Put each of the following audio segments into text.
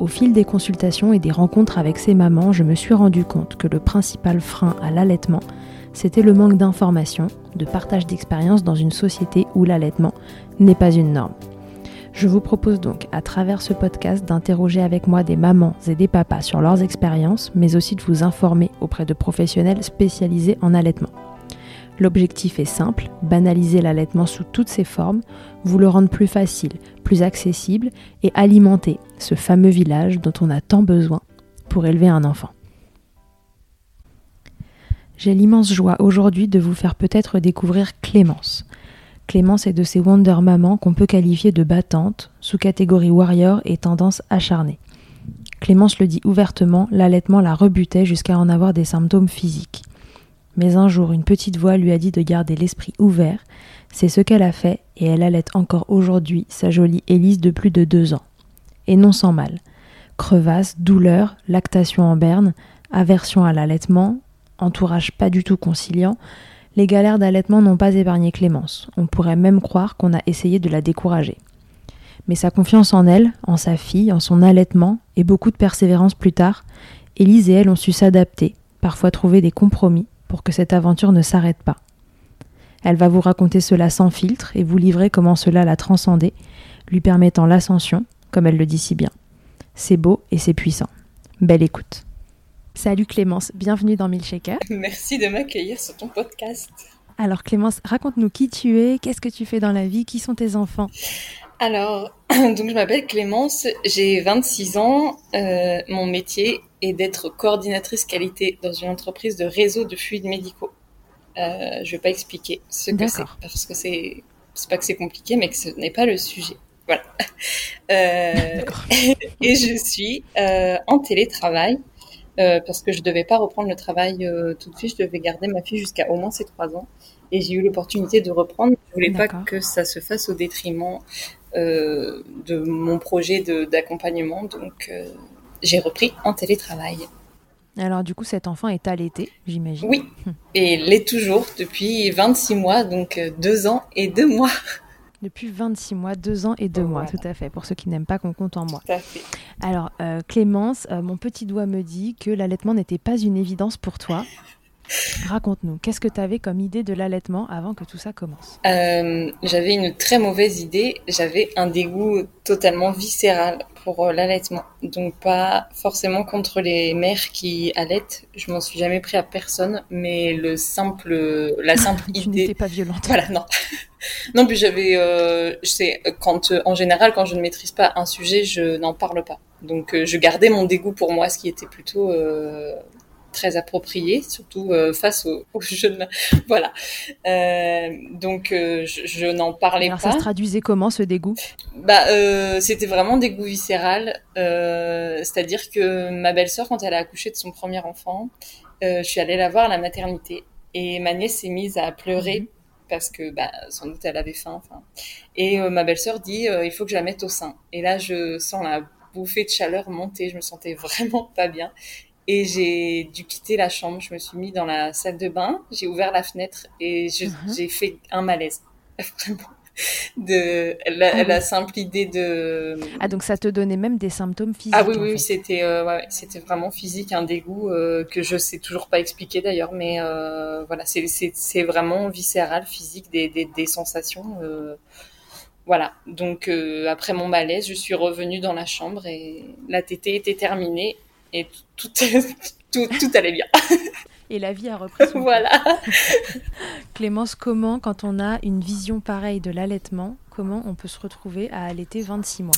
Au fil des consultations et des rencontres avec ces mamans, je me suis rendu compte que le principal frein à l'allaitement, c'était le manque d'informations, de partage d'expériences dans une société où l'allaitement n'est pas une norme. Je vous propose donc, à travers ce podcast, d'interroger avec moi des mamans et des papas sur leurs expériences, mais aussi de vous informer auprès de professionnels spécialisés en allaitement. L'objectif est simple, banaliser l'allaitement sous toutes ses formes, vous le rendre plus facile, plus accessible et alimenter ce fameux village dont on a tant besoin pour élever un enfant. J'ai l'immense joie aujourd'hui de vous faire peut-être découvrir Clémence. Clémence est de ces Wonder Mamans qu'on peut qualifier de battantes, sous catégorie warrior et tendance acharnée. Clémence le dit ouvertement, l'allaitement la rebutait jusqu'à en avoir des symptômes physiques. Mais un jour, une petite voix lui a dit de garder l'esprit ouvert. C'est ce qu'elle a fait et elle allait encore aujourd'hui sa jolie Élise de plus de deux ans. Et non sans mal. Crevasse, douleur, lactation en berne, aversion à l'allaitement, entourage pas du tout conciliant, les galères d'allaitement n'ont pas épargné Clémence. On pourrait même croire qu'on a essayé de la décourager. Mais sa confiance en elle, en sa fille, en son allaitement, et beaucoup de persévérance plus tard, Élise et elle ont su s'adapter, parfois trouver des compromis, pour que cette aventure ne s'arrête pas. Elle va vous raconter cela sans filtre et vous livrer comment cela l'a transcendé, lui permettant l'ascension, comme elle le dit si bien. C'est beau et c'est puissant. Belle écoute. Salut Clémence, bienvenue dans Milkshaker. Merci de m'accueillir sur ton podcast. Alors Clémence, raconte-nous qui tu es, qu'est-ce que tu fais dans la vie, qui sont tes enfants? Alors, donc je m'appelle Clémence, j'ai 26 ans, euh, mon métier est d'être coordinatrice qualité dans une entreprise de réseau de fluides médicaux. Euh, je vais pas expliquer ce que c'est parce que c'est c'est pas que c'est compliqué, mais que ce n'est pas le sujet. Voilà. Euh, et je suis euh, en télétravail euh, parce que je devais pas reprendre le travail euh, tout de suite. Je devais garder ma fille jusqu'à au moins ses trois ans. Et j'ai eu l'opportunité de reprendre. Je voulais pas que ça se fasse au détriment euh, de mon projet d'accompagnement. Donc, euh, j'ai repris en télétravail. Alors du coup, cet enfant est allaité, j'imagine. Oui, et l'est toujours depuis 26 mois, donc euh, deux ans et deux mois. Depuis 26 mois, 2 ans et 2 mois, tout à fait, pour ceux qui n'aiment pas qu'on compte en mois. Tout à fait. Alors, euh, Clémence, euh, mon petit doigt me dit que l'allaitement n'était pas une évidence pour toi. Raconte-nous, qu'est-ce que tu avais comme idée de l'allaitement avant que tout ça commence? Euh, J'avais une très mauvaise idée, j'avais un dégoût totalement viscéral pour euh, l'allaitement. Donc pas forcément contre les mères qui allaitent, je m'en suis jamais pris à personne, mais le simple, la simple tu idée... n'étais pas violente. Voilà, non. non, puis j'avais, euh, je sais, quand euh, en général, quand je ne maîtrise pas un sujet, je n'en parle pas. Donc, euh, je gardais mon dégoût pour moi, ce qui était plutôt très approprié, surtout euh, face aux, aux jeunes. Voilà. Euh, donc, euh, je, je n'en parlais Alors pas. ça se traduisait comment ce dégoût? Bah, c'était vraiment des goûts viscéral. C'est-à-dire que ma belle-sœur, quand elle a accouché de son premier enfant, je suis allée la voir à la maternité et ma nièce s'est mise à pleurer Mhm. parce que bah, sans doute elle avait faim. Enfin, et ma belle-sœur dit il faut que je la mette au sein. Et là, je sens la bouffée de chaleur monter. Je me sentais vraiment pas bien. Et j'ai dû quitter la chambre. Je me suis mis dans la salle de bain. J'ai ouvert la fenêtre et Mhm. j'ai fait un malaise. Vraiment. De la, Ah la simple idée de. Ah donc ça te donnait même des symptômes physiques Ah oui, oui, c'était euh, ouais, c'était vraiment physique, un dégoût euh, que je sais toujours pas expliquer d'ailleurs, mais euh, voilà, c'est vraiment viscéral, physique, des des, des sensations. voilà. Donc après mon malaise, je suis revenue dans la chambre et la tétée était terminée et tout tout tout, tout allait bien. Et la vie a repris son voilà. Clémence, comment, quand on a une vision pareille de l'allaitement, comment on peut se retrouver à allaiter 26 mois?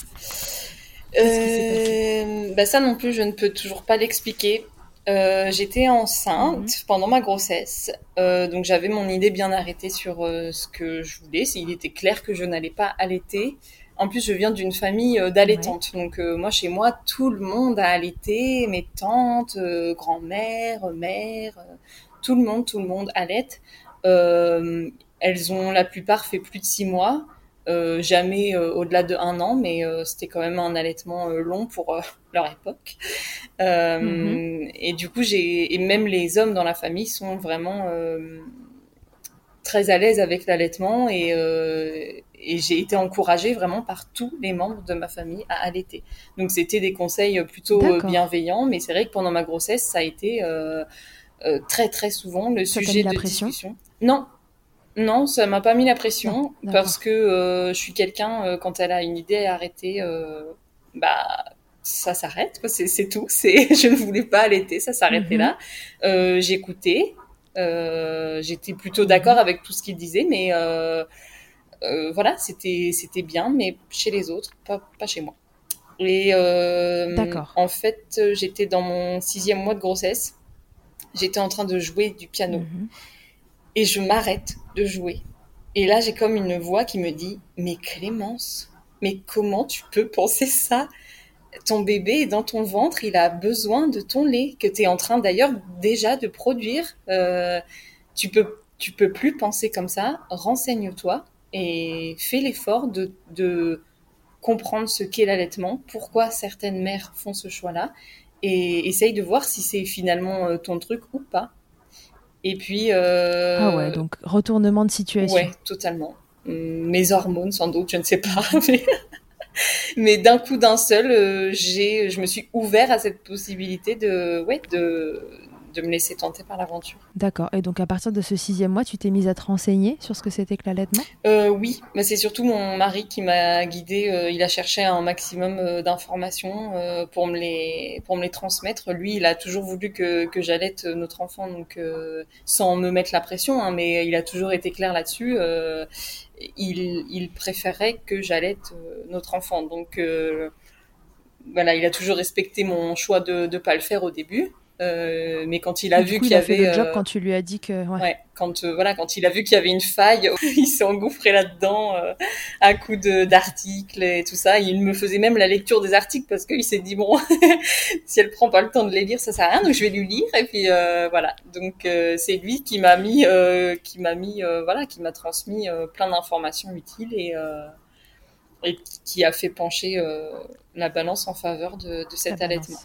Euh, bah ça non plus, je ne peux toujours pas l'expliquer. Euh, J'étais enceinte Mhm. pendant ma grossesse, euh, donc j'avais mon idée bien arrêtée sur euh, ce que je voulais. Il était clair que je n'allais pas allaiter En plus, je viens d'une famille euh, d'allaitantes. Donc, euh, moi, chez moi, tout le monde a allaité. Mes tantes, euh, grand-mère, mère, tout le monde, tout le monde allaite. elles ont la plupart fait plus de six mois. jamais au-delà de un an, mais c'était quand même un allaitement long pour leur époque. Mhm. Et du coup, j'ai et même les hommes dans la famille sont vraiment très à l'aise avec l'allaitement et, et j'ai été encouragée vraiment par tous les membres de ma famille à allaiter. Donc c'était des conseils plutôt bienveillants, mais c'est vrai que pendant ma grossesse, ça a été euh, euh, très très souvent le sujet de discussion. Non, non, ça m'a pas mis la pression parce que je suis quelqu'un quand elle a une idée à arrêter, bah ça s'arrête, c'est tout. C'est, je ne voulais pas allaiter, ça s'arrêtait mhm. là. J'écoutais, euh, j'étais plutôt d'accord avec tout ce qu'il disait, mais euh, euh, voilà, c'était c'était bien, mais chez les autres, pas, pas chez moi. Et en fait, j'étais dans mon sixième mois de grossesse. J'étais en train de jouer du piano. Mhm. Et je m'arrête de jouer. Et là, j'ai comme une voix qui me dit, mais Clémence, mais comment tu peux penser ça? Ton bébé est dans ton ventre, il a besoin de ton lait que tu es en train d'ailleurs déjà de produire. Euh, tu peux tu peux plus penser comme ça. Renseigne-toi et fais l'effort de, de comprendre ce qu'est l'allaitement, pourquoi certaines mères font ce choix-là, et essaye de voir si c'est finalement euh, ton truc ou pas. Et puis. Euh... Ah ouais, donc retournement de situation. Ouais, totalement. Mes hormones, sans doute, je ne sais pas. Mais... Mais d'un coup d'un seul, euh, j'ai, je me suis ouvert à cette possibilité de, ouais, de, de me laisser tenter par l'aventure. D'accord. Et donc à partir de ce sixième mois, tu t'es mise à te renseigner sur ce que c'était que l'allaitement? Euh, Oui, mais c'est surtout mon mari qui m'a guidée. Euh, il a cherché un maximum euh, d'informations euh, pour me les pour me les transmettre. Lui, il a toujours voulu que, que j'allaite notre enfant, donc sans me mettre la pression, hein, mais il a toujours été clair là-dessus. il, il préférait que j'allaite notre enfant, donc voilà, il a toujours respecté mon choix de ne pas le faire au début. Euh, mais quand il a vu qu'il y avait le job euh, quand tu lui as dit que ouais, quand euh, voilà quand il a vu qu'il y avait une faille il s'est engouffré là-dedans à coup de d'articles et tout ça. Il me faisait même la lecture des articles parce qu'il s'est dit bon si elle prend pas le temps de les lire ça sert à rien donc je vais lui lire. Et puis voilà. Donc c'est lui qui m'a mis qui m'a mis voilà qui m'a transmis plein d'informations utiles et et qui a fait pencher la balance en faveur de, de cet allaitement.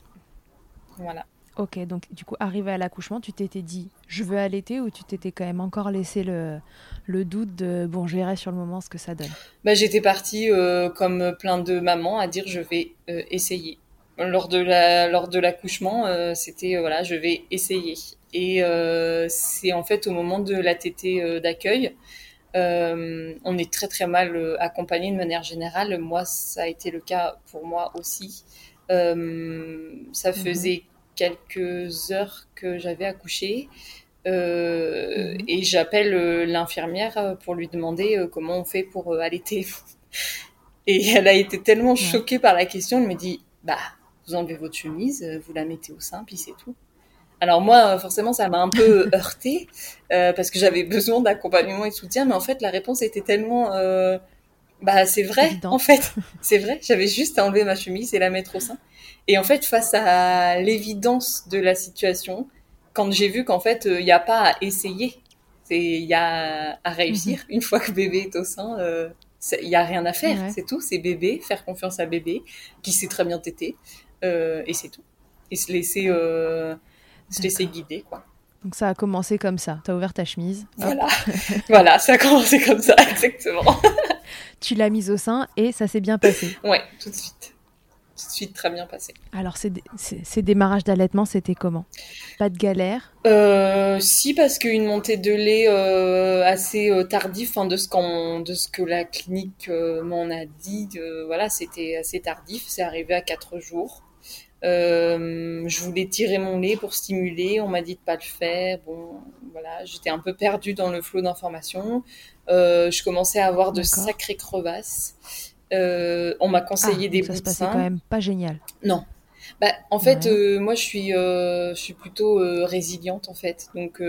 Voilà Ok, donc du coup, arrivé à l'accouchement, tu t'étais dit je veux allaiter ou tu t'étais quand même encore laissé le, le doute de bon, je verrai sur le moment ce que ça donne? Bah, J'étais partie euh, comme plein de mamans à dire je vais euh, essayer. Lors de la lors de l'accouchement, euh, c'était voilà, je vais essayer. Et c'est en fait au moment de la tétée d'accueil, on est très très mal accompagné de manière générale. Moi, ça a été le cas pour moi aussi. ça mhm. faisait quelques heures que j'avais accouché. Euh, mhm. Et j'appelle euh, l'infirmière euh, pour lui demander comment on fait pour allaiter. et elle a été tellement choquée par la question, elle me dit Bah, vous enlevez votre chemise, vous la mettez au sein, puis c'est tout. Alors moi, forcément, ça m'a un peu heurté parce que j'avais besoin d'accompagnement et de soutien, mais en fait, la réponse était tellement bah c'est vrai, en fait, c'est vrai. J'avais juste à enlever ma chemise et la mettre au sein. Et en fait, face à l'évidence de la situation, quand j'ai vu qu'en fait, il euh, n'y a pas à essayer, il y a à réussir. Mhm. Une fois que bébé est au sein, il euh, y a rien à faire. C'est tout. C'est bébé, faire confiance à bébé, qui sait très bien téter, euh, et c'est tout. Et se laisser, se laisser guider, quoi. Donc ça a commencé comme ça. Tu as ouvert ta chemise. Voilà, voilà, ça a commencé comme ça, exactement. tu l'as mise au sein et ça s'est bien passé. Ouais, tout de suite. Tout de suite très bien passé. Alors ces, ces démarrages d'allaitement, c'était comment? Pas de galère? Euh, Si, parce qu'une montée de lait euh, assez euh, tardive, de ce, de ce que la clinique m'en a dit, voilà, c'était assez tardif. C'est arrivé à 4 jours. je voulais tirer mon lait pour stimuler, on m'a dit de pas le faire. Bon, voilà, j'étais un peu perdue dans le flot d'informations. Je commençais à avoir de sacrées crevasses. Euh, on m'a conseillé ah, des ça se passait quand même pas génial. Non. Bah, en fait, euh, moi, je suis, je suis plutôt résiliente en fait. Donc,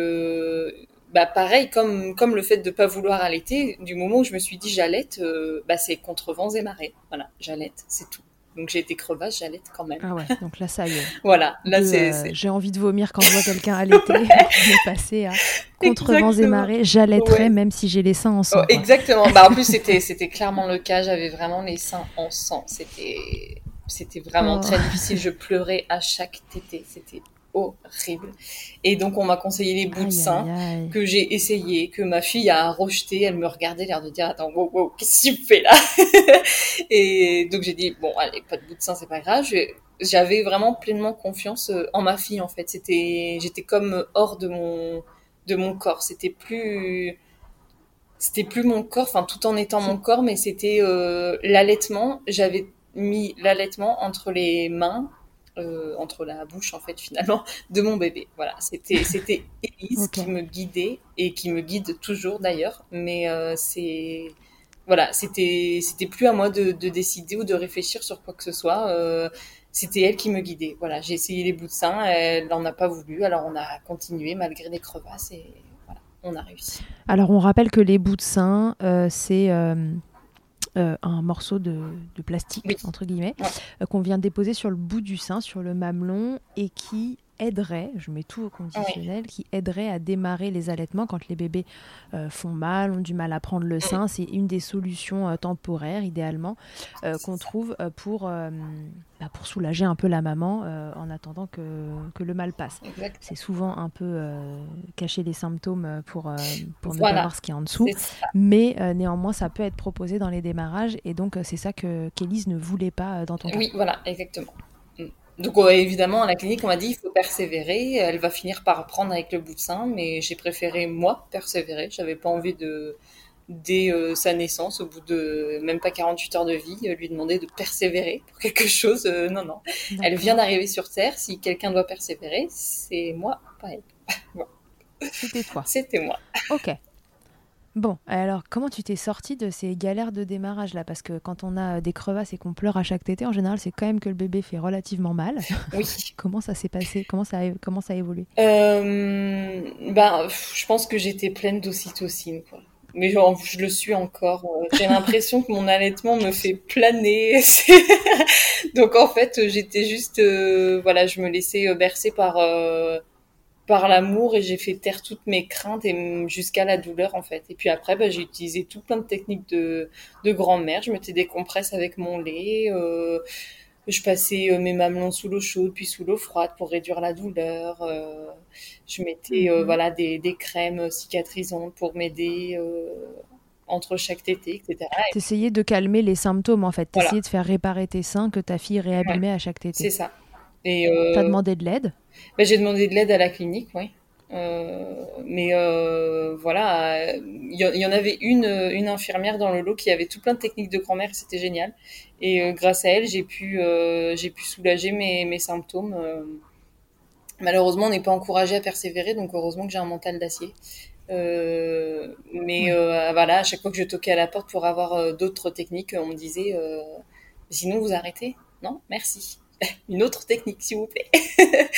bah pareil, comme, comme le fait de pas vouloir allaiter, du moment où je me suis dit j'allaite, euh, bah c'est contre vents et marées. Voilà, j'allaite, c'est tout. Donc j'ai été crevasse, j'allaite quand même. Ah ouais, donc là ça y est. voilà, là c'est. euh, J'ai envie de vomir quand je vois quelqu'un allaiter. on est passé à contre vents et marées. J'allaiterai Ouais. même si j'ai les seins en sang. Oh, exactement. Bah en plus c'était c'était clairement le cas. J'avais vraiment les seins en sang. C'était c'était vraiment Oh. très difficile. Je pleurais à chaque tétée. C'était horrible. Et donc on m'a conseillé les bouts de sein. que j'ai essayé, que ma fille a rejeté, elle me regardait l'air de dire attends wow wow qu'est-ce que tu fais là et donc j'ai dit bon allez pas de bout de sein c'est pas grave. J'avais vraiment pleinement confiance euh, en ma fille en fait. C'était j'étais comme hors de mon de mon corps. C'était plus c'était plus mon corps enfin tout en étant mon corps mais c'était euh, l'allaitement. J'avais mis l'allaitement entre les mains euh, entre la bouche en fait finalement de mon bébé. Voilà, c'était c'était Élise Ok. qui me guidait et qui me guide toujours d'ailleurs, mais euh, c'est voilà, c'était c'était plus à moi de, de décider ou de réfléchir sur quoi que ce soit. euh, c'était elle qui me guidait. Voilà, j'ai essayé les bouts de sein, elle n'en a pas voulu, alors on a continué malgré les crevasses et voilà, on a réussi. Alors on rappelle que les bouts de sein, c'est euh, un morceau de, de plastique, Oui. entre guillemets, Ouais. euh, qu'on vient déposer sur le bout du sein, sur le mamelon, et qui aiderait, je mets tout au conditionnel, qui aiderait à démarrer les allaitements quand les bébés euh, font mal, ont du mal à prendre le sein. C'est une des solutions euh, temporaires, idéalement, euh, qu'on trouve pour, bah, pour soulager un peu la maman en attendant que, que le mal passe. C'est souvent un peu cacher les symptômes pour, pour ne pas voir ce qu'il y a en dessous. Mais néanmoins, ça peut être proposé dans les démarrages. Et donc, c'est ça que qu'Élise ne voulait pas dans ton cas. Oui, voilà, exactement. Donc évidemment, à la clinique, on m'a dit il faut persévérer. Elle va finir par apprendre avec le bout de sein, mais j'ai préféré moi persévérer. J'avais pas envie de dès euh, sa naissance, au bout de même pas 48 heures de vie, euh, lui demander de persévérer pour quelque chose. Euh, non, non. Elle vient d'arriver sur Terre. Si quelqu'un doit persévérer, c'est moi, pas elle. C'était toi. C'était moi. Ok. Bon, alors comment tu t'es sortie de ces galères de démarrage là? Parce que quand on a euh, des crevasses et qu'on pleure à chaque tétée, en général, c'est quand même que le bébé fait relativement mal. Oui. comment ça s'est passé? Comment ça, a, comment ça a évolué? Euh, ben, je pense que j'étais pleine d'ocytocine, quoi. Mais genre, je le suis encore. euh, J'ai l'impression que mon allaitement me fait planer. Donc en fait, j'étais juste, euh, voilà, je me laissais bercer par euh, par l'amour et j'ai fait taire toutes mes craintes et jusqu'à la douleur en fait. Et puis après, bah, j'ai utilisé tout plein de techniques de de grand-mère. Je mettais des compresses avec mon lait. euh, je passais euh, mes mamelons sous l'eau chaude puis sous l'eau froide pour réduire la douleur. euh, je mettais euh, Mhm. voilà des, des crèmes cicatrisantes pour m'aider entre chaque tétée, etc. Et T'essayais de calmer les symptômes en fait. Voilà. T'essayais de faire réparer tes seins que ta fille réabîmait à chaque c'est tétée. ça. Et euh, T'as demandé de l'aide? Ben, j'ai demandé de l'aide à la clinique, oui. Euh, mais euh, voilà, il y, en- il y en avait une, une infirmière dans le lot qui avait tout plein de techniques de grand-mère, c'était génial. Et grâce à elle, j'ai pu, j'ai pu soulager mes, mes symptômes. Malheureusement, on n'est pas encouragé à persévérer, donc heureusement que j'ai un mental d'acier. Mais Ouais. euh, voilà, à chaque fois que je toquais à la porte pour avoir d'autres techniques, on me disait sinon vous arrêtez Non, merci. Une autre technique, s'il vous plaît.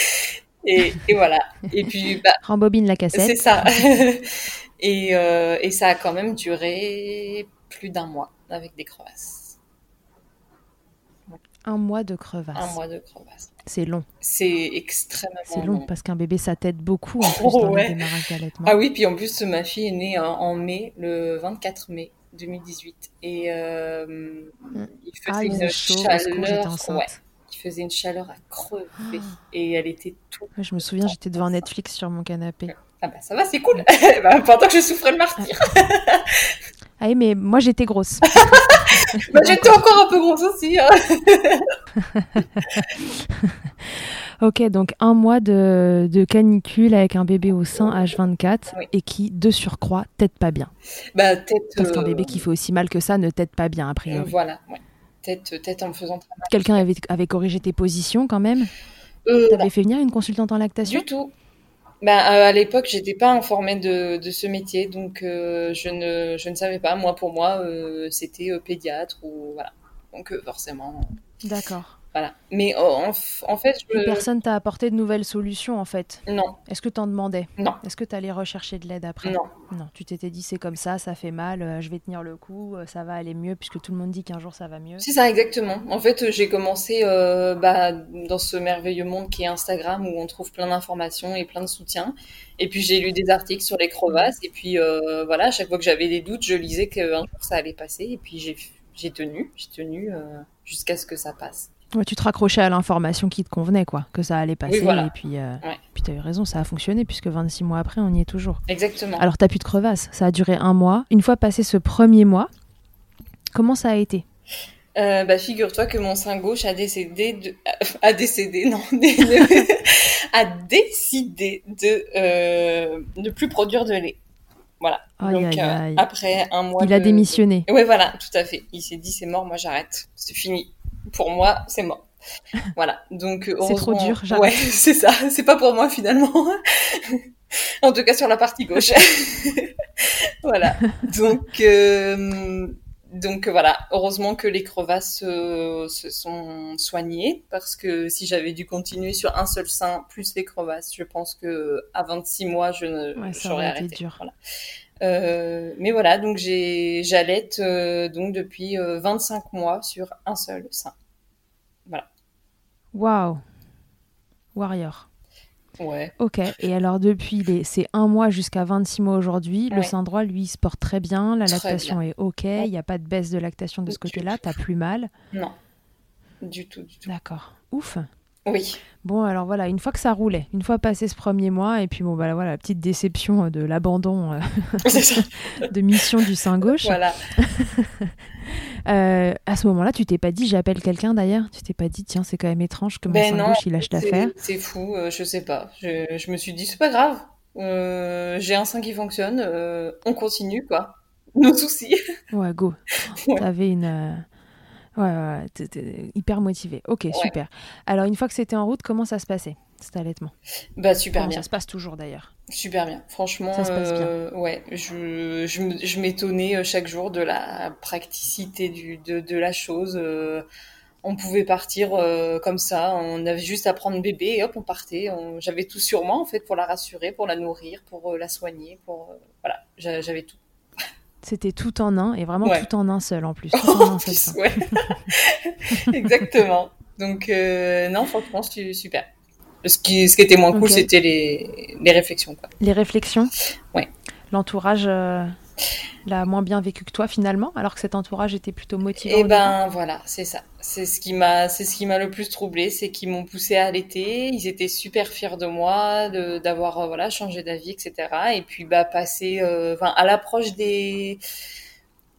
et, et voilà. Et puis, bah, Rembobine la c'est cassette. ça. et, euh, et ça a quand même duré plus d'un mois avec des crevasses. Un mois de crevasse. Un mois de crevasses. C'est long. C'est extrêmement C'est long long. parce qu'un bébé ça t'aide beaucoup en plus Oh, dans ouais. le démarrage d'allaitement. Ah oui, puis en plus, ma fille est née en, mai, le 24 mai 2018. Et euh, il faisait Ah, une au secours, j'étais chaleur. enceinte. Ouais, faisait une chaleur à crever. Ah. Et elle était tout. Ouais, Je me souviens, j'étais devant Netflix sur mon canapé. Ah bah ça va, c'est cool. bah, pendant que je souffrais le martyr. Ah oui, mais moi j'étais grosse. Bah, j'étais encore un peu grosse aussi. hein. Ok, donc un mois de, de canicule avec un bébé au sein H24 Oui. et qui, de surcroît, t'aide pas bien. Bah. Parce qu'un euh, bébé qui fait aussi mal que ça ne t'aide pas bien, a euh, priori. Voilà, ouais. Peut-être peut-être en me faisant. Quelqu'un avait, avait corrigé tes positions quand même? Euh, T'avais fait venir une consultante en lactation? Du tout. Bah, euh, à l'époque, j'étais pas informée de, de ce métier, donc euh, je, ne, je ne savais pas. Moi, pour moi, euh, c'était euh, pédiatre ou voilà. Donc euh, forcément. D'accord. Voilà. Mais en, en fait, je... personne t'a apporté de nouvelles solutions en fait? Non. Est-ce que t'en demandais? Non. Est-ce que t'allais rechercher de l'aide après? Non. Non. Tu t'étais dit c'est comme ça, ça fait mal, euh, je vais tenir le coup, euh, ça va aller mieux puisque tout le monde dit qu'un jour ça va mieux. C'est ça exactement. En fait, j'ai commencé euh, bah, dans ce merveilleux monde qui est Instagram où on trouve plein d'informations et plein de soutien. Et puis j'ai lu des articles sur les crevasses et puis euh, voilà, à chaque fois que j'avais des doutes, je lisais qu'un jour ça allait passer et puis j'ai j'ai tenu, j'ai tenu euh, jusqu'à ce que ça passe. Ouais, tu te raccrochais à l'information qui te convenait, quoi, que ça allait passer. Oui, voilà. Et puis, euh, Ouais. puis tu as eu raison, ça a fonctionné, puisque 26 mois après, on y est toujours. Exactement. Alors, t'as plus de crevasse, ça a duré un mois. Une fois passé ce premier mois, comment ça a été? Euh, bah, figure-toi que mon sein gauche a décédé de... a décédé, non, a décidé de euh, ne plus produire de lait. Voilà. Aïe, Donc aïe, euh, aïe. après un mois Il a démissionné. Ouais, voilà, tout à fait. Il s'est dit c'est mort, moi j'arrête, c'est fini. Pour moi, c'est mort. Voilà. Donc euh, C'est trop dur, j'arrête. Ouais, c'est ça. C'est pas pour moi finalement. en tout cas sur la partie gauche. voilà. Donc euh, donc voilà. Heureusement que les crevasses euh, se sont soignées parce que si j'avais dû continuer sur un seul sein plus les crevasses, je pense que à 26 mois je ne Ouais, ça j'aurais arrêté. dur. Voilà. Euh, mais voilà, donc j'allaite euh, donc depuis euh, 25 mois sur un seul sein. Waouh Warrior. Ouais. Ok, et alors depuis les... c'est un mois jusqu'à 26 mois aujourd'hui, le sein droit, lui, il se porte très bien, la lactation est ok, il n'y a pas de baisse de lactation de ce côté-là, t'as plus mal. Non. Du tout, du tout. D'accord. Ouf. Oui. Bon, alors voilà, une fois que ça roulait, une fois passé ce premier mois, et puis bon, bah voilà, la petite déception euh, de l'abandon euh, de mission du sein gauche. Voilà. Euh, à ce moment-là, tu t'es pas dit, j'appelle quelqu'un d'ailleurs? Tu t'es pas dit, tiens, c'est quand même étrange que mon Ben sein non, gauche il lâche l'affaire? C'est fou, euh, je sais pas. Je, je me suis dit, c'est pas grave. J'ai un sein qui fonctionne, on continue, quoi. Nos soucis. Ouais, go. Ouais. T'avais une. Ouais, ouais, hyper motivé. Ok, super. Alors, une fois que c'était en route, comment ça se passait, cet allaitement? Bah, super Comment bien. Ça se passe toujours d'ailleurs? Super bien. Franchement, Ça se passe bien. euh, ouais, je, je, m'étonnais euh, chaque jour de la praticité du, de, de la chose. euh, on pouvait partir euh, comme ça, on avait juste à prendre bébé et hop, on partait. On- J'avais tout sur moi en fait pour la rassurer, pour la nourrir, pour la soigner, pour voilà, j'a- j'avais tout. C'était tout en un, et vraiment Ouais. tout en un seul en plus. Tout en un seul plus, sein. ouais. Exactement. Donc euh, non, franchement, c'est super. Ce qui, ce qui était moins cool, c'était les, les réflexions. Quoi. Les réflexions Ouais. L'entourage euh, l'a moins bien vécu que toi finalement, alors que cet entourage était plutôt motivé. Et ben voilà, c'est ça. C'est ce qui m'a, c'est ce qui m'a le plus troublé, c'est qu'ils m'ont poussé à allaiter. Ils étaient super fiers de moi, de d'avoir euh, voilà changé d'avis, etc. Et puis bah passer, euh, enfin à l'approche des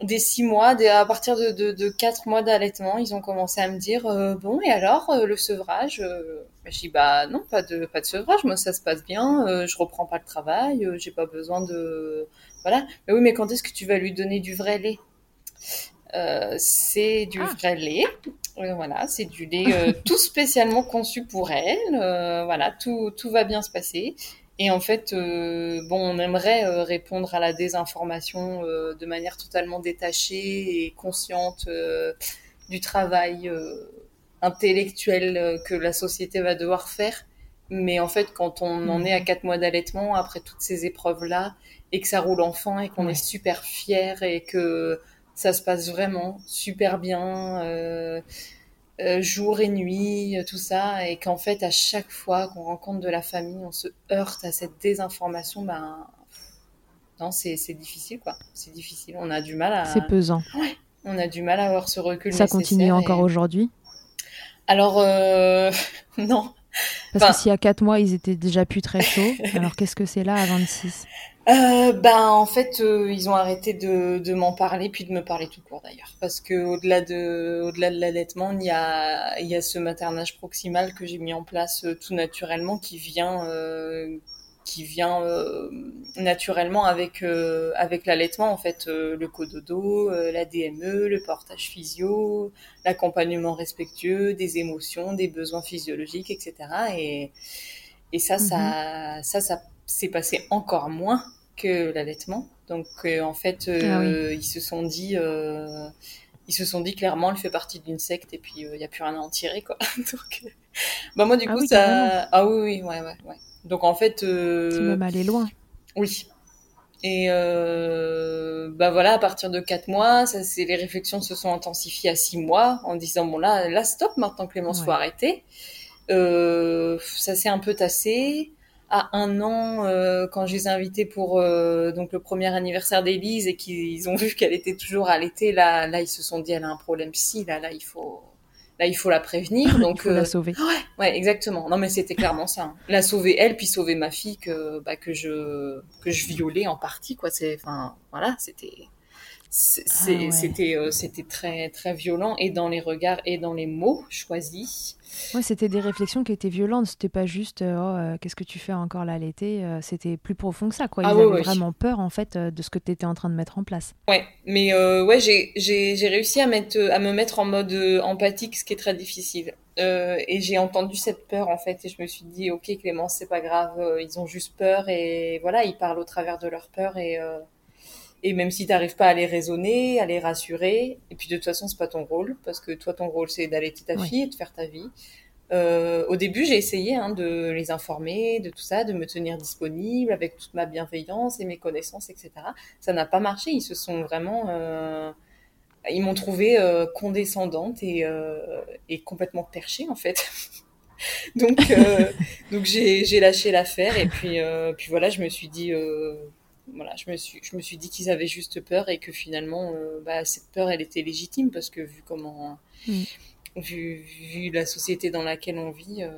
des six mois, des, à partir de, de, de quatre mois d'allaitement, ils ont commencé à me dire euh, bon et alors euh, le sevrage. euh, Je dis bah non, pas de pas de sevrage. Moi ça se passe bien. je reprends pas le travail. J'ai pas besoin de voilà. Mais oui, mais quand est-ce que tu vas lui donner du vrai lait? Euh, c'est du Ah. vrai lait. Euh, voilà, c'est du lait euh, tout spécialement conçu pour elle. Voilà, tout, tout va bien se passer. Et en fait, euh, bon, on aimerait euh, répondre à la désinformation euh, de manière totalement détachée et consciente du travail intellectuel que la société va devoir faire. Mais en fait, quand on en Mhm. est à quatre mois d'allaitement, après toutes ces épreuves-là, et que ça roule enfin, et qu'on Ouais. est super fier, et que ça se passe vraiment super bien, euh, euh, jour et nuit, euh, tout ça, et qu'en fait, à chaque fois qu'on rencontre de la famille, on se heurte à cette désinformation, ben, non, c'est c'est difficile, quoi. C'est difficile. On a du mal à, C'est pesant. on a du mal à avoir ce recul Ça continue encore aujourd'hui? Alors, euh, non. Parce Enfin- que si à 4 mois ils étaient déjà plus très chauds, alors qu'est-ce que c'est là à 26 Euh, ben en fait euh, ils ont arrêté de, de m'en parler puis de me parler tout court d'ailleurs. Parce que au-delà de au-delà de l'allaitement il y a il y a ce maternage proximal que j'ai mis en place euh, tout naturellement qui vient euh, qui vient naturellement avec avec l'allaitement en fait le cododo la DME le portage physio l'accompagnement respectueux des émotions des besoins physiologiques etc et et ça ça ça ça s'est passé encore moins que l'allaitement donc euh, en fait euh, Ah oui. ils se sont dit euh, ils se sont dit clairement, elle fait partie d'une secte et puis il n'y a plus rien à en tirer, quoi. Donc, bah moi, du Ah coup, oui, ça. carrément. Ah oui, oui, ouais, ouais, ouais. Donc en fait. Tu même aller loin. Oui. Et bah voilà, à partir de quatre mois, ça c'est les réflexions se sont intensifiées à six mois en disant bon là, là stop, maintenant Clémence, Ouais. faut arrêter. Ça s'est un peu tassé. À un an, euh, quand je les ai invités pour euh, donc le premier anniversaire d'Élise et qu'ils ont vu qu'elle était toujours allaitée, là, là ils se sont dit elle a un problème psy, là, là il faut, là il faut la prévenir. Il Donc faut euh, la sauver. Ouais, exactement. Non, mais c'était clairement ça. hein. La sauver elle, puis sauver ma fille que bah, que je que je violais en partie quoi. C'est enfin voilà, c'était Ah ouais. c'était euh, c'était très très violent et dans les regards et dans les mots choisis. Ouais, c'était des réflexions qui étaient violentes. C'était pas juste euh, oh, euh, qu'est-ce que tu fais encore là l'été. C'était plus profond que ça, quoi. Ils Ah ouais, avaient ouais. vraiment peur, en fait, de ce que tu étais en train de mettre en place. Ouais, mais euh, ouais, j'ai réussi à mettre à me mettre en mode empathique, ce qui est très difficile. Euh, et j'ai entendu cette peur en fait, et je me suis dit ok Clémence, c'est pas grave, ils ont juste peur et voilà, ils parlent au travers de leur peur et euh, et même si t'arrives pas à les raisonner, à les rassurer, et puis de toute façon c'est pas ton rôle parce que toi ton rôle c'est d'allaiter ta fille et de faire ta vie. Euh, au début, j'ai essayé hein, de les informer de tout ça, de me tenir disponible avec toute ma bienveillance et mes connaissances, etc. Ça n'a pas marché. Ils se sont vraiment, euh, ils m'ont trouvé euh, condescendante et, euh, et complètement perchée en fait. donc, euh, donc j'ai j'ai lâché l'affaire et puis euh, puis voilà, je me suis dit. Voilà, je me suis, je me suis dit qu'ils avaient juste peur et que finalement, euh, bah, cette peur, elle était légitime parce que vu comment, Mm. vu, vu la société dans laquelle on vit, euh,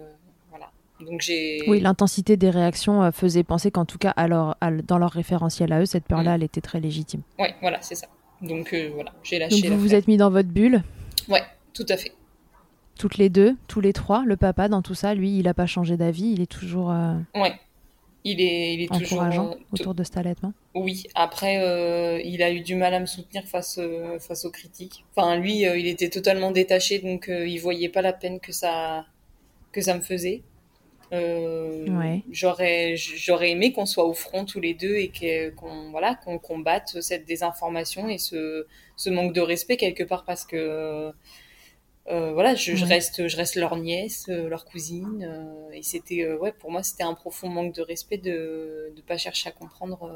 voilà. Donc j'ai. Oui, l'intensité des réactions euh, faisait penser qu'en tout cas, alors, dans leur référentiel à eux, cette peur-là, Mm. elle était très légitime. Ouais, voilà, c'est ça. Donc euh, voilà, j'ai lâché Donc vous vous êtes mis dans votre bulle, Ouais, tout à fait. toutes les deux, tous les trois. Le papa, dans tout ça, lui, il n'a pas changé d'avis. Il est toujours Ouais. Il est, il est encourageant autour de cet allaitement. Oui, après, euh, il a eu du mal à me soutenir face, euh, face aux critiques. Enfin, lui, euh, il était totalement détaché, donc il voyait pas la peine que ça, que ça me faisait. Ouais. J'aurais, j'aurais aimé qu'on soit au front tous les deux et qu'on, voilà, qu'on combatte cette désinformation et ce, ce manque de respect quelque part parce que, euh, voilà, je, reste, je reste leur nièce, euh, leur cousine, euh, et c'était, euh, ouais, pour moi, c'était un profond manque de respect de, de pas chercher à comprendre.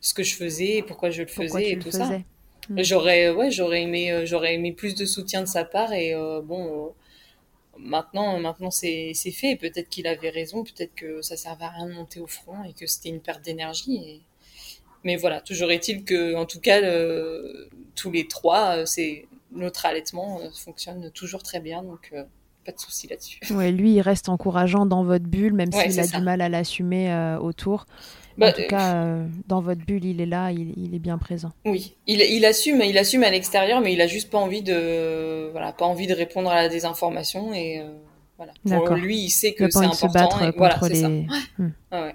ce que je faisais et pourquoi je le faisais Pourquoi et tout ça. faisais Mm. J'aurais ouais, j'aurais aimé j'aurais aimé plus de soutien de sa part et bon maintenant maintenant c'est c'est fait peut-être qu'il avait raison, peut-être que ça servait à rien de monter au front et que c'était une perte d'énergie et mais voilà, toujours est-il que en tout cas tous les trois c'est notre allaitement euh, fonctionne toujours très bien donc euh, pas de souci là-dessus. Ouais, lui, il reste encourageant dans votre bulle, même s'il a ça. du mal à l'assumer euh, autour. Bah, en tout cas, euh, dans votre bulle, il est là, il, il est bien présent. Oui, il, il assume, il assume à l'extérieur, mais il a juste pas envie de, voilà, pas envie de répondre à la désinformation et voilà. Pour D'accord. lui, il sait que c'est de se important battre et voilà, contre ça. les. Hmm. Ouais.